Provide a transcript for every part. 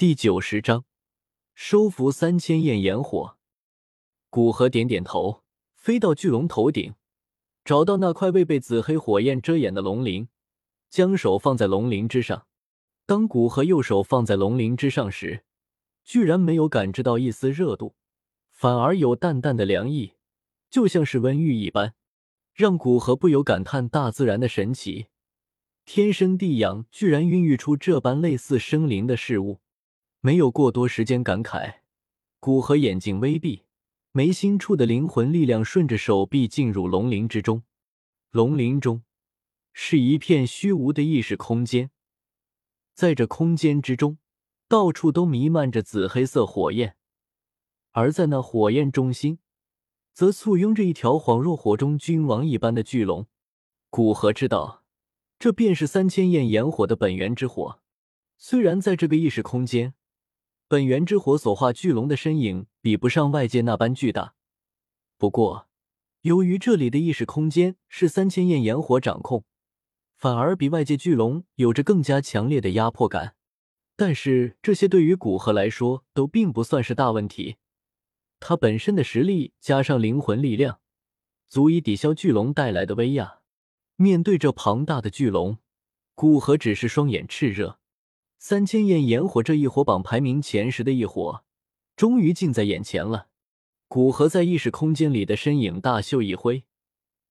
第九十章，收服三千焰炎火。古河点点头，飞到巨龙头顶，找到那块未被紫黑火焰遮掩的龙鳞，将手放在龙鳞之上。当古河右手放在龙鳞之上时，居然没有感知到一丝热度，反而有淡淡的凉意，就像是温玉一般，让古河不由感叹大自然的神奇，天生地养，居然孕育出这般类似生灵的事物。没有过多时间感慨，古河眼睛微闭，眉心处的灵魂力量顺着手臂进入龙鳞之中。龙鳞中是一片虚无的意识空间，在这空间之中，到处都弥漫着紫黑色火焰，而在那火焰中心，则簇拥着一条恍若火中君王一般的巨龙。古河知道，这便是三千焰炎火的本源之火。虽然在这个意识空间，本源之火所化巨龙的身影比不上外界那般巨大，不过，由于这里的意识空间是三千焰炎火掌控，反而比外界巨龙有着更加强烈的压迫感。但是这些对于古河来说都并不算是大问题，他本身的实力加上灵魂力量，足以抵消巨龙带来的威压。面对这庞大的巨龙，古河只是双眼炽热。三千焰炎火这一火榜排名前十的一火，终于近在眼前了。古河在意识空间里的身影大袖一挥，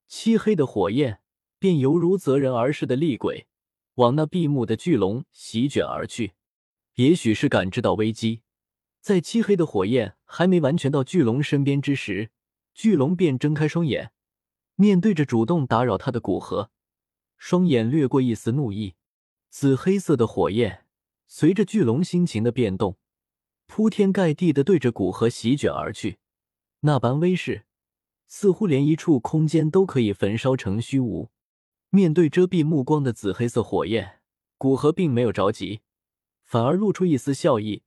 漆黑的火焰便犹如择人而噬的厉鬼，往那闭目的巨龙席卷而去。也许是感知到危机，在漆黑的火焰还没完全到巨龙身边之时，巨龙便睁开双眼，面对着主动打扰他的古河，双眼掠过一丝怒意。紫黑色的火焰。随着巨龙心情的变动，铺天盖地的对着古河席卷而去，那般威势，似乎连一处空间都可以焚烧成虚无。面对遮蔽目光的紫黑色火焰，古河并没有着急，反而露出一丝笑意。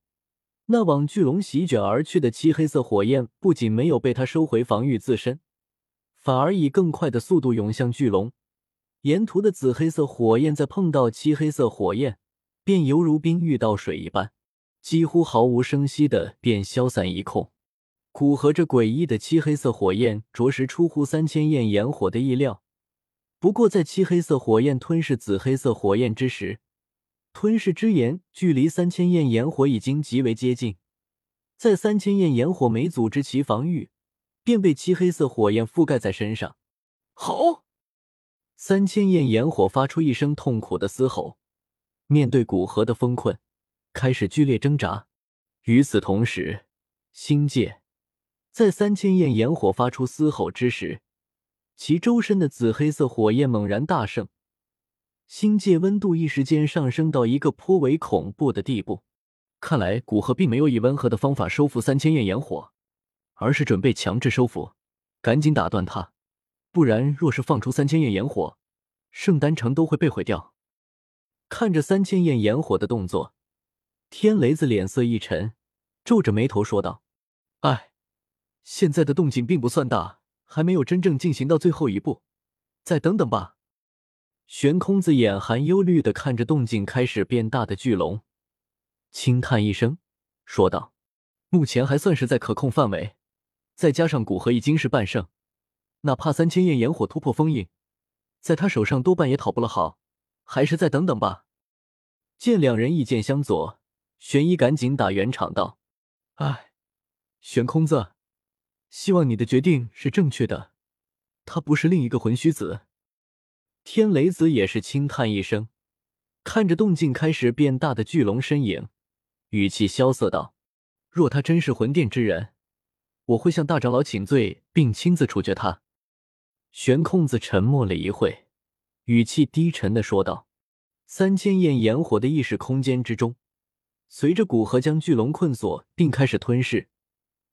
那往巨龙席卷而去的漆黑色火焰，不仅没有被他收回防御自身，反而以更快的速度涌向巨龙。沿途的紫黑色火焰在碰到漆黑色火焰。便犹如冰遇到水一般，几乎毫无声息的便消散一空。古河这诡异的漆黑色火焰，着实出乎三千焰炎火的意料。不过，在漆黑色火焰吞噬紫黑色火焰之时，吞噬之炎距离三千焰炎火已经极为接近。在三千焰炎火没组织其防御，便被漆黑色火焰覆盖在身上。吼！三千焰炎火发出一声痛苦的嘶吼。面对古河的封困，开始剧烈挣扎。与此同时，星界在三千焰炎火发出嘶吼之时，其周身的紫黑色火焰猛然大盛，星界温度一时间上升到一个颇为恐怖的地步。看来古河并没有以温和的方法收服三千焰炎火，而是准备强制收服。赶紧打断他，不然若是放出三千焰炎火，圣丹城都会被毁掉。看着三千焰炎火的动作，天雷子脸色一沉，皱着眉头说道：“哎，现在的动静并不算大，还没有真正进行到最后一步，再等等吧。”悬空子眼含忧虑的看着动静开始变大的巨龙，轻叹一声，说道：“目前还算是在可控范围，再加上古河已经是半圣，哪怕三千焰炎火突破封印，在他手上多半也讨不了好。”还是再等等吧。见两人意见相左，玄一赶紧打圆场道：“哎，玄空子，希望你的决定是正确的。他不是另一个魂虚子。”天雷子也是轻叹一声，看着动静开始变大的巨龙身影，语气萧瑟道：“若他真是魂殿之人，我会向大长老请罪，并亲自处决他。”玄空子沉默了一会。语气低沉的说道：“三千焰炎火的意识空间之中，随着古河将巨龙困锁并开始吞噬，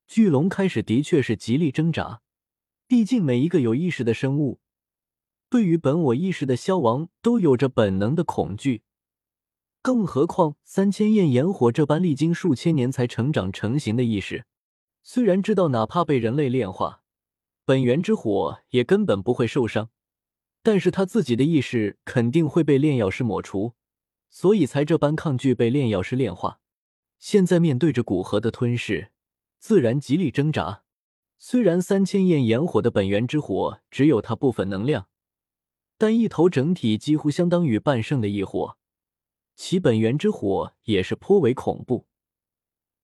巨龙开始的确是极力挣扎。毕竟每一个有意识的生物，对于本我意识的消亡都有着本能的恐惧。更何况三千焰炎火这般历经数千年才成长成型的意识，虽然知道哪怕被人类炼化，本源之火也根本不会受伤。”但是他自己的意识肯定会被炼药师抹除，所以才这般抗拒被炼药师炼化。现在面对着古河的吞噬，自然极力挣扎。虽然三千焰炎火的本源之火只有他部分能量，但一头整体几乎相当于半圣的异火，其本源之火也是颇为恐怖。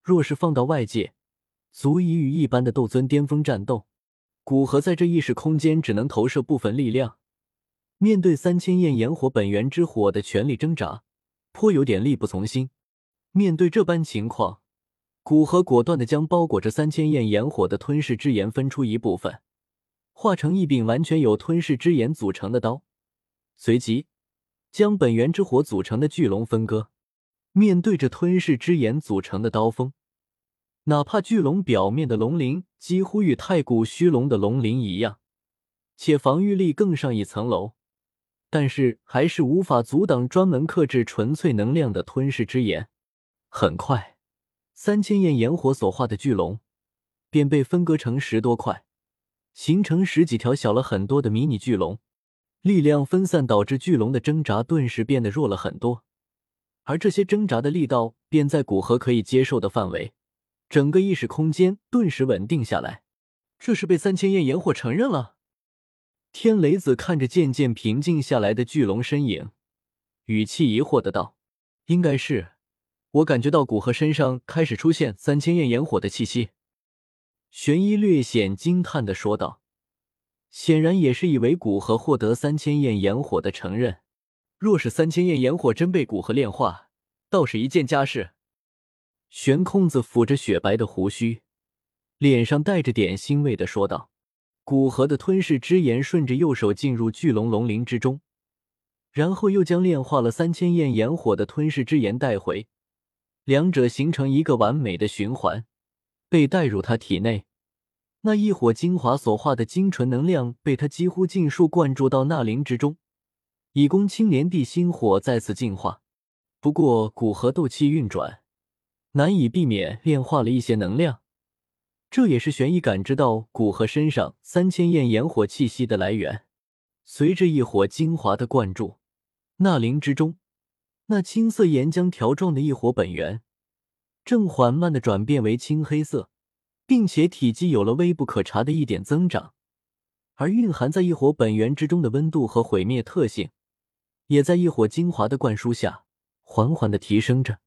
若是放到外界，足以与一般的斗尊巅峰战斗。古河在这意识空间只能投射部分力量，面对三千焰炎火本源之火的全力挣扎，颇有点力不从心。面对这般情况，古河果断的将包裹着三千焰炎火的吞噬之炎分出一部分，化成一柄完全由吞噬之炎组成的刀，随即将本源之火组成的巨龙分割。面对着吞噬之炎组成的刀锋。哪怕巨龙表面的龙鳞几乎与太古虚龙的龙鳞一样，且防御力更上一层楼，但是还是无法阻挡专门克制纯粹能量的吞噬之炎。很快，三千焰炎火所化的巨龙便被分割成十多块，形成十几条小了很多的迷你巨龙。力量分散导致巨龙的挣扎顿时变得弱了很多，而这些挣扎的力道便在古河可以接受的范围。整个意识空间顿时稳定下来，这是被三千焰炎火承认了。天雷子看着渐渐平静下来的巨龙身影，语气疑惑的道：“应该是，我感觉到古河身上开始出现三千焰炎火的气息。”玄一略显惊叹的说道，显然也是以为古河获得三千焰炎火的承认。若是三千焰炎火真被古河炼化，倒是一件佳事。悬空子抚着雪白的胡须，脸上带着点欣慰的说道：“古河的吞噬之炎顺着右手进入巨龙龙鳞之中，然后又将炼化了三千焰炎火的吞噬之炎带回，两者形成一个完美的循环，被带入他体内。那一火精华所化的精纯能量被他几乎尽数灌注到那灵之中，以供青莲地心火再次进化。不过古河斗气运转。”难以避免炼化了一些能量，这也是玄一感知到古河身上三千焰炎火气息的来源。随着一火精华的灌注，那灵之中，那青色岩浆条状的异火本源正缓慢的转变为青黑色，并且体积有了微不可察的一点增长。而蕴含在异火本源之中的温度和毁灭特性，也在异火精华的灌输下缓缓的提升着。